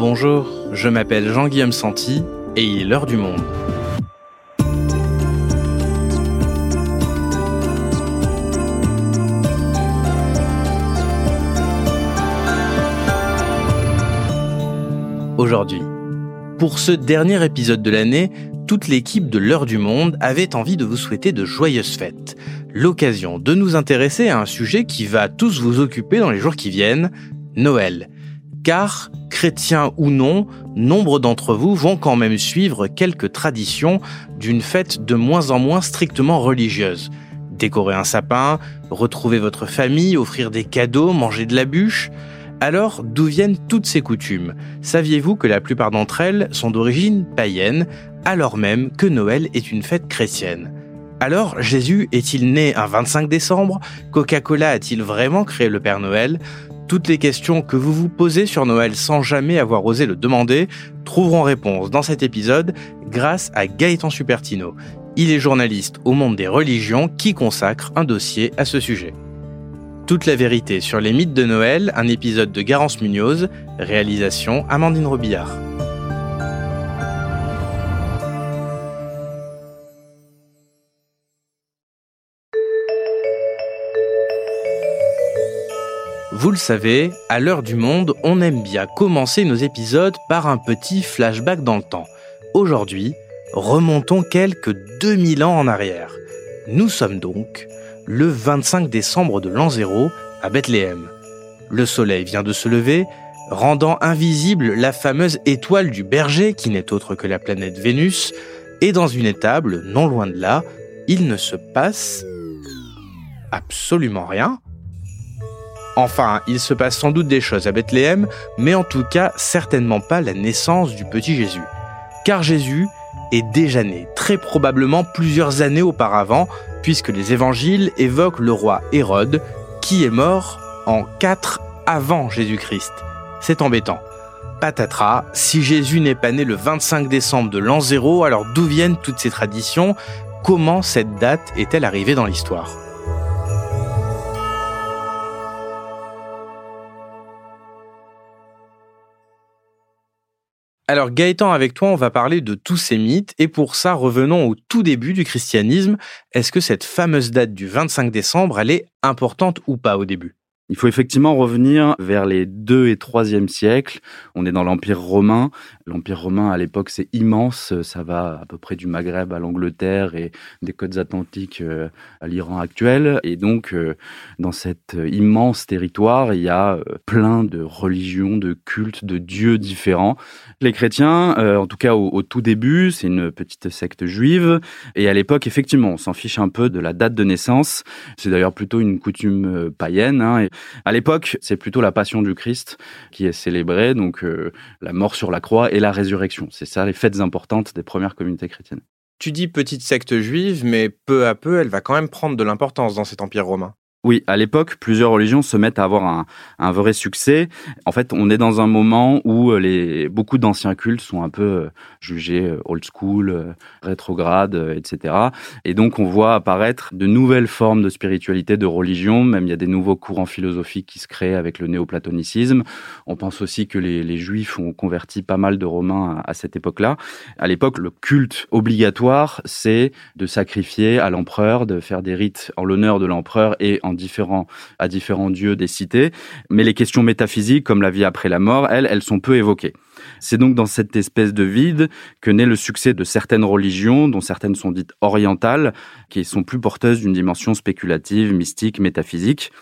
Bonjour, je m'appelle Jean-Guillaume Santi et il est l'heure du monde. Aujourd'hui, pour ce dernier épisode de l'année, toute l'équipe de l'heure du monde avait envie de vous souhaiter de joyeuses fêtes. L'occasion de nous intéresser à un sujet qui va tous vous occuper dans les jours qui viennent, Noël. Car, chrétiens ou non, nombre d'entre vous vont quand même suivre quelques traditions d'une fête de moins en moins strictement religieuse. Décorer un sapin, retrouver votre famille, offrir des cadeaux, manger de la bûche. Alors, d'où viennent toutes ces coutumes? Saviez-vous que la plupart d'entre elles sont d'origine païenne, alors même que Noël est une fête chrétienne? Alors, Jésus est-il né un 25 décembre? Coca-Cola a-t-il vraiment créé le Père Noël? Toutes les questions que vous vous posez sur Noël sans jamais avoir osé le demander trouveront réponse dans cet épisode grâce à Gaëtan Supertino. Il est journaliste au monde des religions qui consacre un dossier à ce sujet. Toute la vérité sur les mythes de Noël, un épisode de Garance Munoz, réalisation Amandine Robillard. Vous le savez, à l'heure du monde, on aime bien commencer nos épisodes par un petit flashback dans le temps. Aujourd'hui, remontons quelques 2000 ans en arrière. Nous sommes donc le 25 décembre de l'an 0 à Bethléem. Le soleil vient de se lever, rendant invisible la fameuse étoile du berger qui n'est autre que la planète Vénus, et dans une étable, non loin de là, il ne se passe absolument rien. Enfin, il se passe sans doute des choses à Bethléem, mais en tout cas certainement pas la naissance du petit Jésus. Car Jésus est déjà né, très probablement plusieurs années auparavant, puisque les évangiles évoquent le roi Hérode, qui est mort en 4 avant Jésus-Christ. C'est embêtant. Patatras, si Jésus n'est pas né le 25 décembre de l'an 0, alors d'où viennent toutes ces traditions? Comment cette date est-elle arrivée dans l'histoire? Alors Gaëtan, avec toi, on va parler de tous ces mythes et pour ça, revenons au tout début du christianisme. Est-ce que cette fameuse date du 25 décembre, elle est importante ou pas au début? Il faut effectivement revenir vers les 2 et 3e siècles. On est dans l'Empire romain. L'Empire romain, à l'époque, c'est immense. Ça va à peu près du Maghreb à l'Angleterre et des côtes atlantiques euh, à l'Iran actuel. Et donc, euh, dans cet immense territoire, il y a euh, plein de religions, de cultes, de dieux différents. Les chrétiens, en tout cas au, tout début, c'est une petite secte juive. Et à l'époque, effectivement, on s'en fiche un peu de la date de naissance. C'est d'ailleurs plutôt une coutume païenne. Hein. À l'époque, c'est plutôt la passion du Christ qui est célébrée, donc euh, la mort sur la croix et la résurrection. C'est ça les fêtes importantes des premières communautés chrétiennes. Tu dis petite secte juive, mais peu à peu, elle va quand même prendre de l'importance dans cet empire romain. Oui, à l'époque, plusieurs religions se mettent à avoir un, un, vrai succès. En fait, on est dans un moment où euh, les, beaucoup d'anciens cultes sont un peu euh, jugés euh, old school, rétrograde, etc. Et donc, on voit apparaître de nouvelles formes de spiritualité, de religion. Même il y a des nouveaux courants philosophiques qui se créent avec le néoplatonicisme. On pense aussi que les, les Juifs ont converti pas mal de Romains à, à cette époque-là. À l'époque, le culte obligatoire, c'est de sacrifier à l'empereur, de faire des rites en l'honneur de l'empereur et en différents, à différents dieux des cités, mais les questions métaphysiques, comme la vie après la mort, elles, elles sont peu évoquées. C'est donc dans cette espèce de vide que naît le succès de certaines religions, dont certaines sont dites orientales, qui sont plus porteuses d'une dimension spéculative, mystique, métaphysique.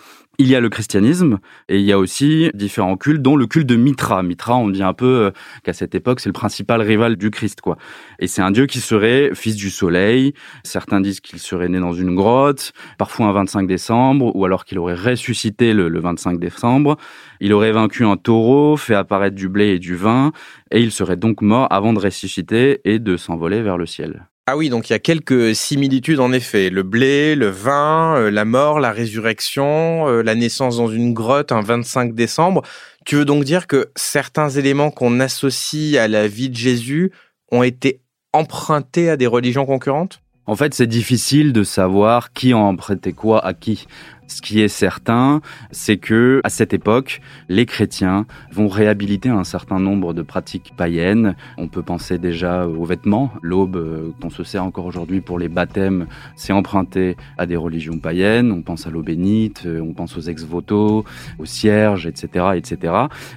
Il y a le christianisme et il y a aussi différents cultes, dont le culte de Mitra. Mitra, on dit un peu euh, qu'à cette époque, c'est le principal rival du Christ, quoi. Et c'est un dieu qui serait fils du soleil. Certains disent qu'il serait né dans une grotte, parfois un 25 décembre, ou alors qu'il aurait ressuscité le, le 25 décembre. Il aurait vaincu un taureau, fait apparaître du blé et du vin, et il serait donc mort avant de ressusciter et de s'envoler vers le ciel. Ah oui, donc il y a quelques similitudes en effet. Le blé, le vin, euh, la mort, la résurrection, euh, la naissance dans une grotte un 25 décembre. Tu veux donc dire que certains éléments qu'on associe à la vie de Jésus ont été empruntés à des religions concurrentes? En fait, c'est difficile de savoir qui a emprunté quoi à qui. Ce qui est certain, c'est que à cette époque, les chrétiens vont réhabiliter un certain nombre de pratiques païennes. On peut penser déjà aux vêtements. L'aube, euh, dont se sert encore aujourd'hui pour les baptêmes, c'est emprunté à des religions païennes. On pense à l'eau bénite, euh, on pense aux ex-voto, aux cierges, etc., etc.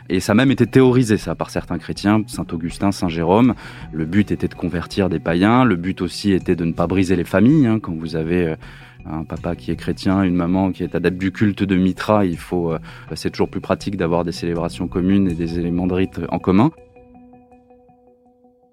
Et ça a même été théorisé ça par certains chrétiens, Saint Augustin, Saint Jérôme. Le but était de convertir des païens. Le but aussi était de ne pas briser les familles. Hein, quand vous avez euh, un papa qui est chrétien, une maman qui est adepte du culte de Mitra, il faut, euh, c'est toujours plus pratique d'avoir des célébrations communes et des éléments de rite en commun.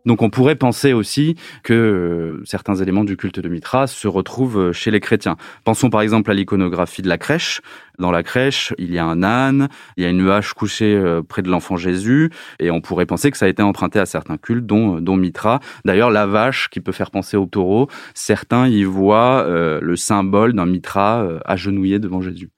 Donc on pourrait penser aussi que euh, certains éléments du culte de Mitra se retrouvent euh, chez les chrétiens. Pensons par exemple à l'iconographie de la crèche. Dans la crèche, il y a un âne, il y a une hache couchée euh, près de l'enfant Jésus, et on pourrait penser que ça a été emprunté à certains cultes, dont, dont Mitra. D'ailleurs, la vache qui peut faire penser au taureau, certains y voient le symbole d'un Mitra agenouillé devant Jésus.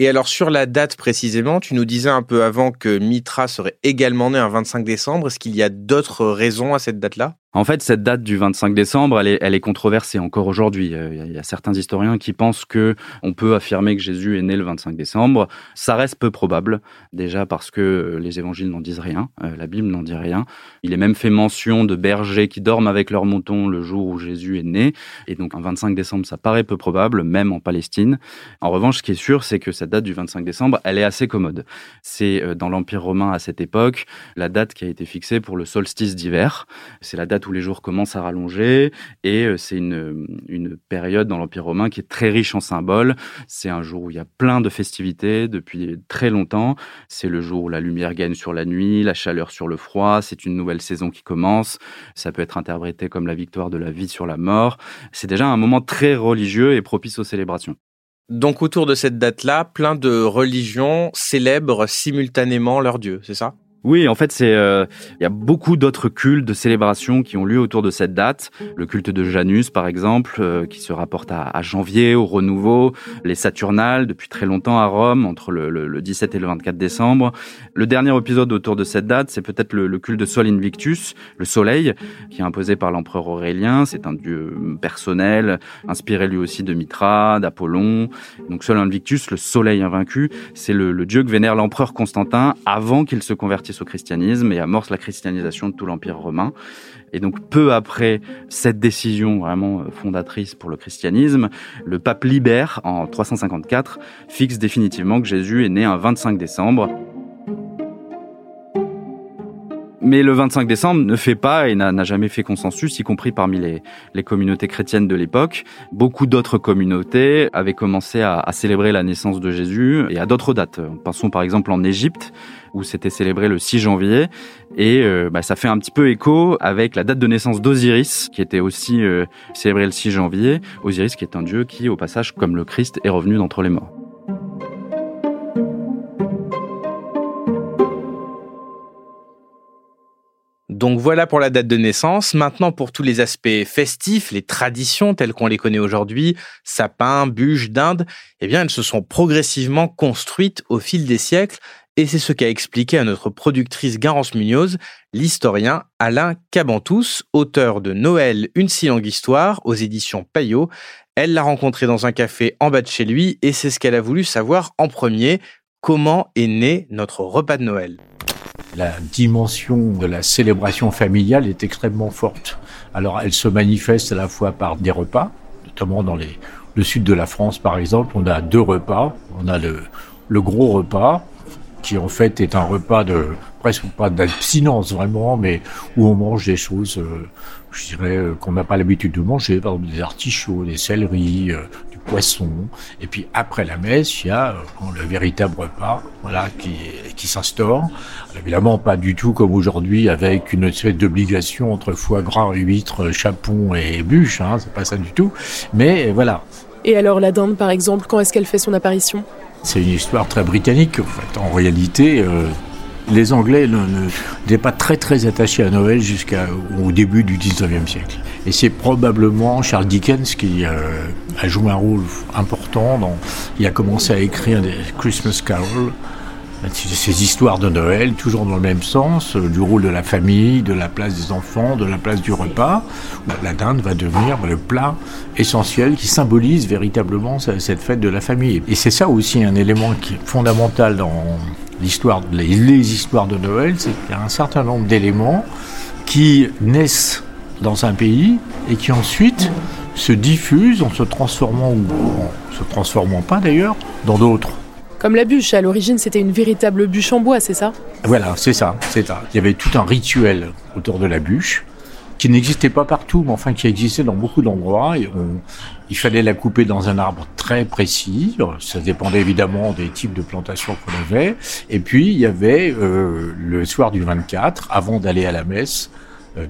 Et alors sur la date précisément, tu nous disais un peu avant que Mitra serait également né un 25 décembre. Est-ce qu'il y a d'autres raisons à cette date-là? En fait, cette date du 25 décembre, elle est, elle est controversée encore aujourd'hui. Euh, il y a certains historiens qui pensent que on peut affirmer que Jésus est né le 25 décembre. Ça reste peu probable, déjà parce que euh, les évangiles n'en disent rien, euh, la Bible n'en dit rien. Il est même fait mention de bergers qui dorment avec leurs moutons le jour où Jésus est né. Et donc, un 25 décembre, ça paraît peu probable, même en Palestine. En revanche, ce qui est sûr, c'est que cette date du 25 décembre, elle est assez commode. C'est dans l'Empire romain à cette époque la date qui a été fixée pour le solstice d'hiver. C'est la date où les jours commencent à rallonger et euh, c'est une, une période dans l'Empire romain qui est très riche en symboles. C'est un jour où il y a plein de festivités depuis très longtemps. C'est le jour où la lumière gagne sur la nuit, la chaleur sur le froid. C'est une nouvelle saison qui commence. Ça peut être interprété comme la victoire de la vie sur la mort. C'est déjà un moment très religieux et propice aux célébrations. Donc autour de cette date-là, plein de religions célèbrent simultanément leur dieu, c'est ça? Oui, en fait, c'est euh, il y a beaucoup d'autres cultes de célébrations qui ont lieu autour de cette date. Le culte de Janus, par exemple, euh, qui se rapporte à, à, janvier, au renouveau. Les Saturnales, depuis très longtemps à Rome, entre le, le, le, 17 et le 24 décembre. Le dernier épisode autour de cette date, c'est peut-être le, le, culte de Sol Invictus, le Soleil, qui est imposé par l'empereur Aurélien. C'est un dieu personnel, inspiré lui aussi de Mitra, d'Apollon. Donc Sol Invictus, le Soleil invaincu, c'est le, le dieu que vénère l'empereur Constantin avant qu'il se convertisse au christianisme et amorce la christianisation de tout l'Empire romain. Et donc peu après cette décision vraiment fondatrice pour le christianisme, le pape Libère, en 354, fixe définitivement que Jésus est né un 25 décembre. Mais le 25 décembre ne fait pas et n'a jamais fait consensus, y compris parmi les, les communautés chrétiennes de l'époque. Beaucoup d'autres communautés avaient commencé à, célébrer la naissance de Jésus et à d'autres dates. Pensons par exemple en Égypte, où c'était célébré le 6 janvier. Et euh, bah, ça fait un petit peu écho avec la date de naissance d'Osiris, qui était aussi euh, célébrée le 6 janvier. Osiris qui est un dieu qui, au passage, comme le Christ, est revenu d'entre les morts. Donc voilà pour la date de naissance. Maintenant pour tous les aspects festifs, les traditions telles qu'on les connaît aujourd'hui, sapin, bûches, dinde, eh bien elles se sont progressivement construites au fil des siècles et c'est ce qu'a expliqué à notre productrice Garance Munoz, l'historien Alain Cabantous, auteur de Noël, une si longue histoire aux éditions Payot. Elle l'a rencontré dans un café en bas de chez lui et c'est ce qu'elle a voulu savoir en premier. Comment est né notre repas de Noël? La dimension de la célébration familiale est extrêmement forte. Alors elle se manifeste à la fois par des repas, notamment dans le sud de la France par exemple, on a deux repas. On a le, gros repas, qui en fait est un repas de presque pas d'abstinence vraiment, mais où on mange des choses, euh, je dirais, euh, qu'on n'a pas l'habitude de manger, par exemple des artichauts, des céleris, euh, poisson. Et puis après la messe, il y a le véritable repas, voilà, qui, qui s'instaure. Évidemment, pas du tout comme aujourd'hui avec une espèce d'obligation entre foie gras, huîtres, chapon et bûche. Hein, c'est pas ça du tout. Mais voilà. Et alors la dinde, par exemple, quand est-ce qu'elle fait son apparition? C'est une histoire très britannique. En, fait. en réalité, euh, les Anglais n'étaient pas très très attachés à Noël jusqu'au début du 19e siècle. Et c'est probablement Charles Dickens qui euh, a joué un rôle important. Dans, il a commencé à écrire des Christmas carols Ces histoires de Noël, toujours dans le même sens, euh, du rôle de la famille, de la place des enfants, de la place du repas. La dinde va devenir le plat essentiel qui symbolise véritablement cette fête de la famille. Et c'est ça aussi un élément qui est fondamental dans l'histoire, les, les histoars de Noël, c'est qu'il y a un certain nombre d'éléments qui naissent dans un pays et qui ensuite se diffusent en se transformant ou en se transformant pas d'ailleurs dans d'autres. Comme la bûche, à l'origine c'était une véritable bûche en bois, c'est ça? Voilà, c'est ça, c'est ça. Il y avait tout un rituel autour de la bûche qui n'existait pas partout, mais enfin qui existait dans beaucoup d'endroits. il fallait la couper dans un arbre très précis. Ça dépendait évidemment des types de plantations qu'on avait. Et puis il y avait euh, le soir du 24, avant d'aller à la messe,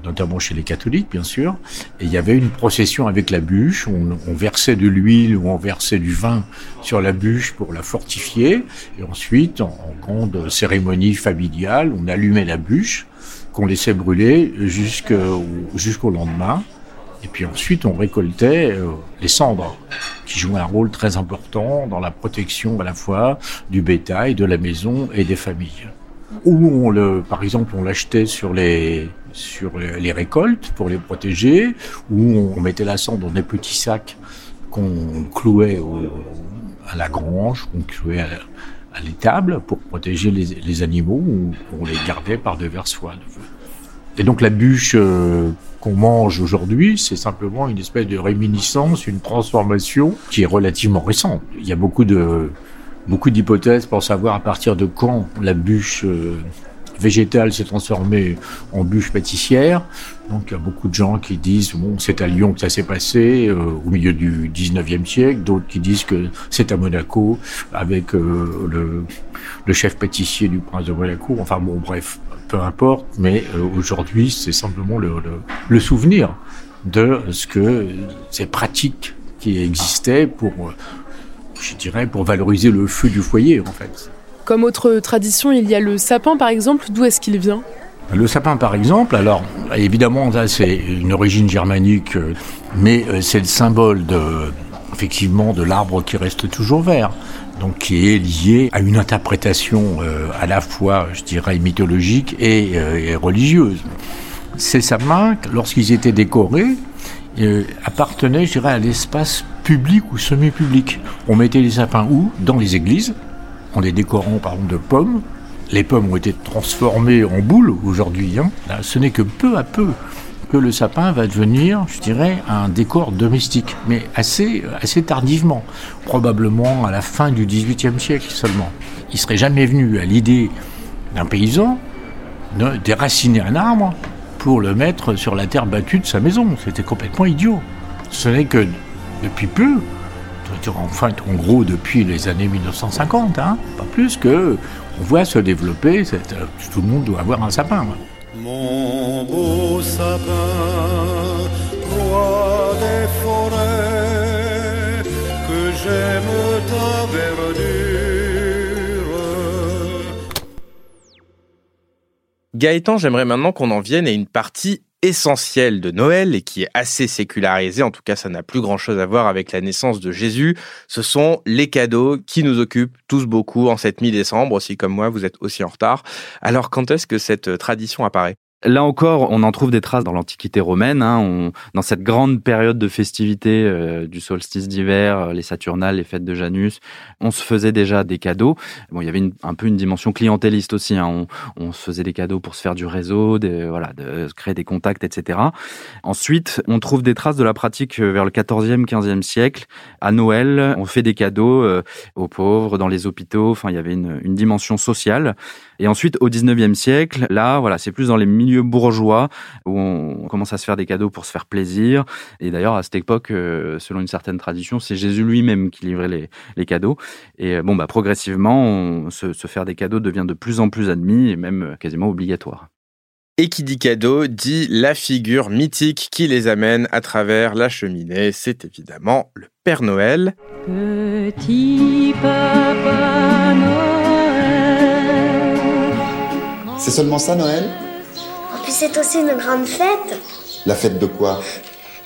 notamment chez les catholiques, bien sûr. Et il y avait une procession avec la bûche. On, versait de l'huile ou on versait du vin sur la bûche pour la fortifier. Et ensuite, en, en grande cérémonie familiale, on allumait la bûche qu'on laissait brûler jusqu'au lendemain. Et puis ensuite, on récoltait euh, les cendres, qui jouaient un rôle très important dans la protection à la fois du bétail, de la maison et des familles. Ou on le, par exemple, on l'achetait sur les sur les récoltes pour les protéger, ou on mettait la cendre dans des petits sacs qu'on clouait à la grange, qu'on clouait à, l'étable pour protéger les, animaux, ou on les gardait par devers soi. Et donc la bûche euh, qu'on mange aujourd'hui, c'est simplement une espèce de réminiscence, une transformation qui est relativement récente. Il y a beaucoup de beaucoup d'hypothèses pour savoir à partir de quand la bûche euh, végétale s'est transformée en bûche pâtissière. Donc il y a beaucoup de gens qui disent bon c'est à Lyon que ça s'est passé euh, au milieu du 19e siècle, d'autres qui disent que c'est à Monaco avec le, le chef pâtissier du prince de Monaco. Enfin bon bref, peu importe, mais euh, aujourd'hui, c'est simplement le, le, souvenir de ce que ces pratiques qui existaient pour, euh, je dirais, pour valoriser le feu du foyer, en fait. Comme autre tradition, il y a le sapin, par exemple. D'où est-ce qu'il vient? Le sapin, par exemple, alors évidemment, ça c'est une origine germanique, euh, mais c'est le symbole de, effectivement, de l'arbre qui reste toujours vert donc qui est lié à une interprétation euh, à la fois, je dirais, mythologique et, euh, religieuse. Ces sapins, lorsqu'ils étaient décorés, euh, appartenaient, je dirais, à l'espace public ou semi-public. On mettait les sapins où Dans les églises, en les décorant par exemple de pommes. Les pommes ont été transformées en boules aujourd'hui. Hein. ce n'est que peu à peu que le sapin va devenir, je dirais, un décor domestique, mais assez, assez tardivement, probablement à la fin du XVIIIe siècle seulement. Il serait jamais venu à l'idée d'un paysan de déraciner un arbre pour le mettre sur la terre battue de sa maison. C'était complètement idiot. Ce n'est que depuis peu, enfin en gros depuis les années 1950, hein, pas plus que on voit se développer, cette, tout le monde doit avoir un sapin. Mon beau sapin, roi des forêts, que j'aime ta verdure. Gaëtan, j'aimerais maintenant qu'on en vienne à une partie essentiel de Noël et qui est assez sécularisé, en tout cas ça n'a plus grand-chose à voir avec la naissance de Jésus, ce sont les cadeaux qui nous occupent tous beaucoup en cette mi-décembre, aussi comme moi, vous êtes aussi en retard. Alors quand est-ce que cette tradition apparaît? Là encore, on en trouve des traces dans l'Antiquité romaine, hein, dans cette grande période de festivité euh, du solstice d'hiver, euh, les Saturnales, les fêtes de Janus, on se faisait déjà des cadeaux. Bon, il y avait un peu une dimension clientéliste aussi. Hein, on, se faisait des cadeaux pour se faire du réseau, de, voilà, de créer des contacts, etc. Ensuite, on trouve des traces de la pratique euh, vers le 14e, 15e siècle. À Noël, on fait des cadeaux aux pauvres, dans les hôpitaux. Enfin, il y avait une, une dimension sociale. Et ensuite, au 19e siècle, là, voilà, c'est plus dans les milieux bourgeois où on commence à se faire des cadeaux pour se faire plaisir. Et d'ailleurs, à cette époque, euh, selon une certaine tradition, c'est Jésus lui-même qui livrait les, les cadeaux. Et euh, bon, bah, progressivement, on, se, se faire des cadeaux devient de plus en plus admis et même euh, quasiment obligatoire. Et qui dit cadeau dit la figure mythique qui les amène à travers la cheminée. C'est évidemment le Père Noël. Petit Papa Noël. C'est seulement ça, Noël En plus, c'est aussi une grande fête. La fête de quoi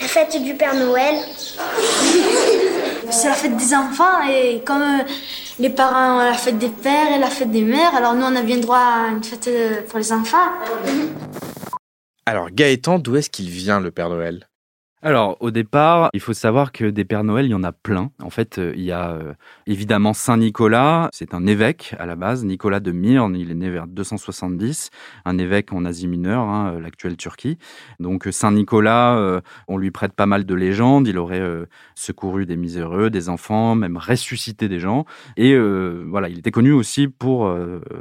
La fête du Père Noël. C'est la fête des enfants et comme euh, les parents ont la fête des pères et la fête des mères. Alors nous, on a bien droit à une fête euh, pour les enfants. Alors Gaëtan, d'où est-ce qu'il vient le Père Noël? Alors, au départ, il faut savoir que des Pères Noël, il y en a plein. En fait, euh, il y a euh, évidemment Saint Nicolas, c'est un évêque à la base, Nicolas de Myrne, il est né vers 270, un évêque en Asie mineure, hein, euh, l'actuelle Turquie. Donc euh, Saint Nicolas, euh, on lui prête pas mal de légendes, il aurait euh, secouru des miséreux, des enfants, même ressuscité des gens. Et voilà, il était connu aussi pour,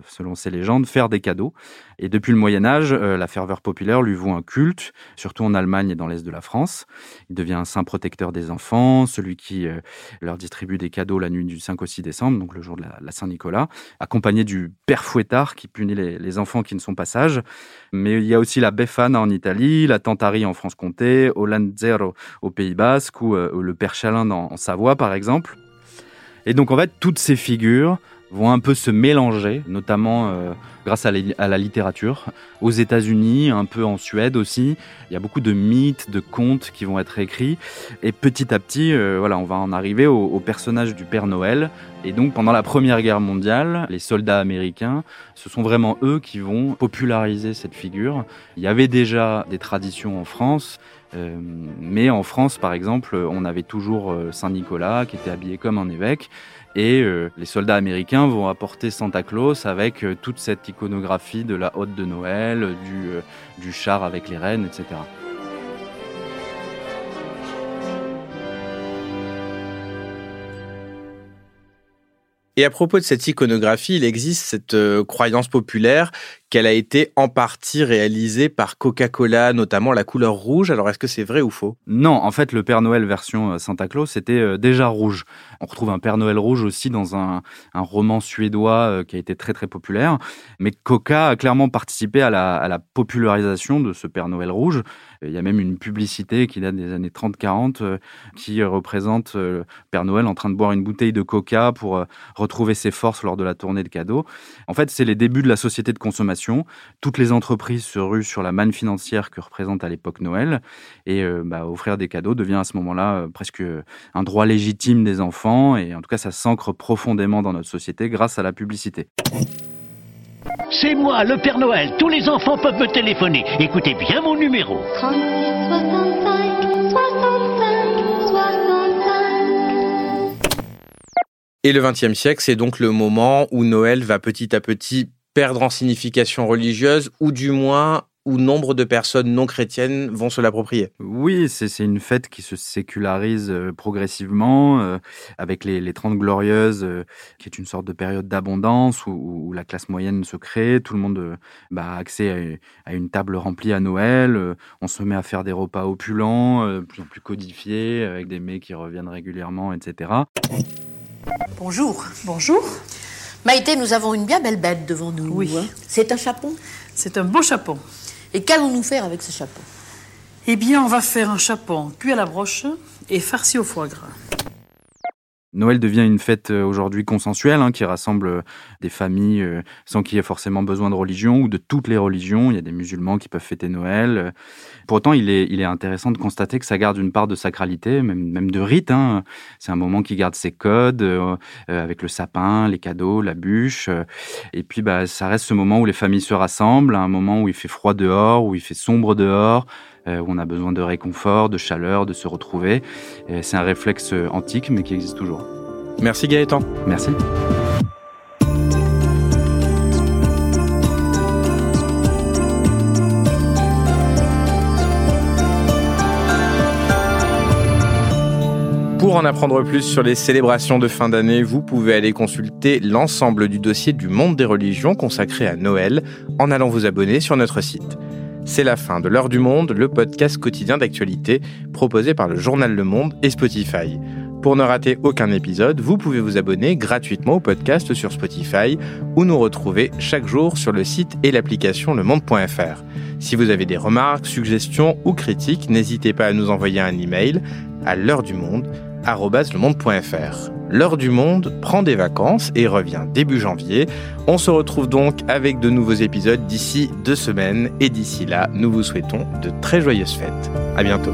selon ces légendes, faire des cadeaux. Et depuis le Moyen Âge, la ferveur populaire lui voue un culte, surtout en Allemagne et dans l'Est de la France. Il devient un saint protecteur des enfants, celui qui euh, leur distribue des cadeaux la nuit du 5 au 6 décembre, donc le jour de la, la Saint-Nicolas, accompagné du père fouettard qui punit les, enfants qui ne sont pas sages. Mais il y a aussi la Befana en Italie, la Tantari en France-Comté, Zero au Pays Basque ou, euh, le père Chalin en, en Savoie, par exemple. Et donc, en fait, toutes ces figures vont un peu se mélanger, notamment euh, grâce à la, à la littérature. Aux États-Unis, un peu en Suède aussi, il y a beaucoup de mythes, de contes qui vont être écrits. Et petit à petit, euh, voilà, on va en arriver au, au personnage du Père Noël. Et donc, pendant la Première Guerre mondiale, les soldats américains, ce sont vraiment eux qui vont populariser cette figure. Il y avait déjà des traditions en France. Euh, mais en France, par exemple, on avait toujours euh, Saint Nicolas qui était habillé comme un évêque. Et euh, les soldats américains vont apporter Santa Claus avec euh, toute cette iconographie de la hotte de Noël, du, euh, du char avec les rennes, etc. Et à propos de cette iconographie, il existe cette croyance populaire qu'elle a été en partie réalisée par Coca-Cola, notamment la couleur rouge. Alors est-ce que c'est vrai ou faux? Non, en fait, le Père Noël version euh, Santa Claus, c'était euh, déjà rouge. On retrouve un Père Noël rouge aussi dans un, un roman suédois euh, qui a été très très populaire. Mais Coca a clairement participé à la, à la popularisation de ce Père Noël rouge. Il y a même une publicité qui date des années 30-40 euh, qui représente Père Noël en train de boire une bouteille de Coca pour retrouver ses forces lors de la tournée de cadeaux. En fait, c'est les débuts de la société de consommation. Toutes les entreprises se ruent sur la manne financière que représente à l'époque Noël. Et euh, bah, offrir des cadeaux devient à ce moment-là euh, presque un droit légitime des enfants. Et en tout cas, ça s'ancre profondément dans notre société grâce à la publicité. C'est moi, le Père Noël. Tous les enfants peuvent me téléphoner. Écoutez bien mon numéro. 36, 65, 65, 65. Et le XXe siècle, c'est donc le moment où Noël va petit à petit perdre en signification religieuse, ou du moins où nombre de personnes non chrétiennes vont se l'approprier. Oui, c'est une fête qui se sécularise euh, progressivement, euh, avec les, les 30 Glorieuses, euh, qui est une sorte de période d'abondance où, où la classe moyenne se crée, tout le monde euh, bah, a accès à, à une table remplie à Noël, euh, on se met à faire des repas opulents, euh, de plus en plus codifiés, avec des mets qui reviennent régulièrement, etc. Bonjour. Bonjour. Maïté, nous avons une bien belle bête devant nous. Oui. hein. C'est un chapeau? C'est un beau chapeau. Et qu'allons-nous faire avec ce chapeau? Eh bien, on va faire un chapeau cuit à la broche et farci au foie gras. Noël devient une fête euh, aujourd'hui consensuelle hein, qui rassemble euh, des familles euh, sans qu'il y ait forcément besoin de religion ou de toutes les religions. Il y a des musulmans qui peuvent fêter Noël. Pour autant, il est, intéressant de constater que ça garde une part de sacralité, même, même de rite. Hein. C'est un moment qui garde ses codes avec le sapin, les cadeaux, la bûche. et puis, bah, ça reste ce moment où les familles se rassemblent, un moment où il fait froid dehors, où il fait sombre dehors, où on a besoin de réconfort, de chaleur, de se retrouver. Et C'est un réflexe euh, antique, mais qui existe toujours. Merci Gaëtan. Merci. Pour en apprendre plus sur les célébrations de fin d'année, vous pouvez aller consulter l'ensemble du dossier du monde des religions consacré à Noël en allant vous abonner sur notre site. C'est la fin de l'heure du monde, le podcast quotidien d'actualité proposé par le journal Le Monde et Spotify. Pour ne rater aucun épisode, vous pouvez vous abonner gratuitement au podcast sur Spotify ou nous retrouver chaque jour sur le site et l'application lemonde.fr. Si vous avez des remarques, suggestions ou critiques, n'hésitez pas à nous envoyer un email à l'heure du monde @lemonde.fr. L'heure du monde prend des vacances et revient début janvier. On se retrouve donc avec de nouveaux épisodes d'ici deux semaines et d'ici là, nous vous souhaitons de très joyeuses fêtes. À bientôt.